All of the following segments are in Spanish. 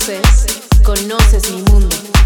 conoces, conoces mi mundo.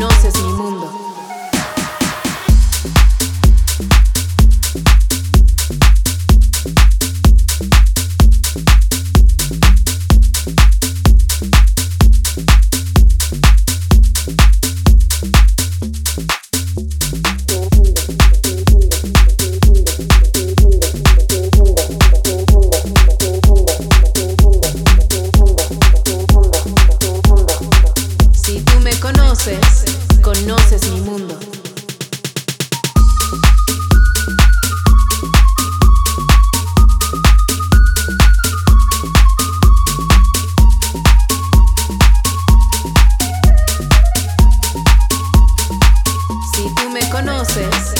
luminoso es mi mundo. conoces.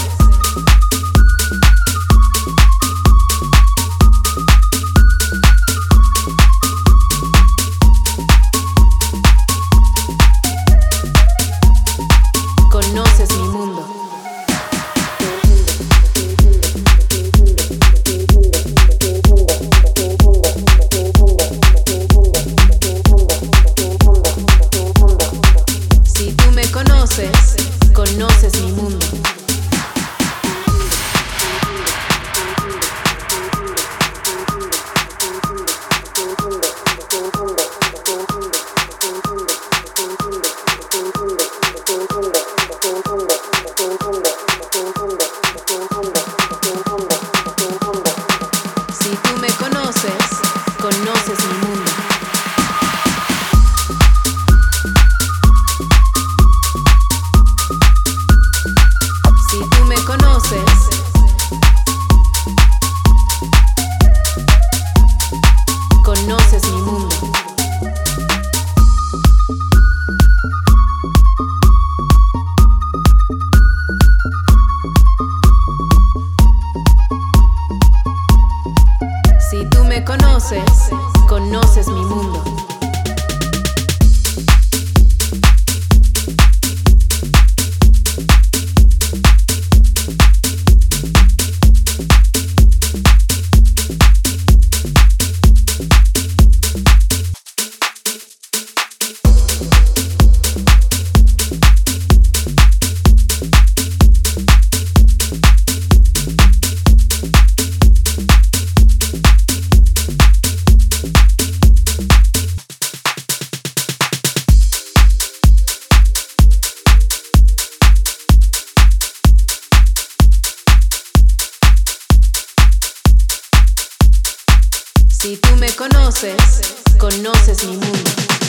Conoces, conoces mi mundo. Si tú me conoces, conoces mi mundo. Si tú me conoces, conoces mi mundo.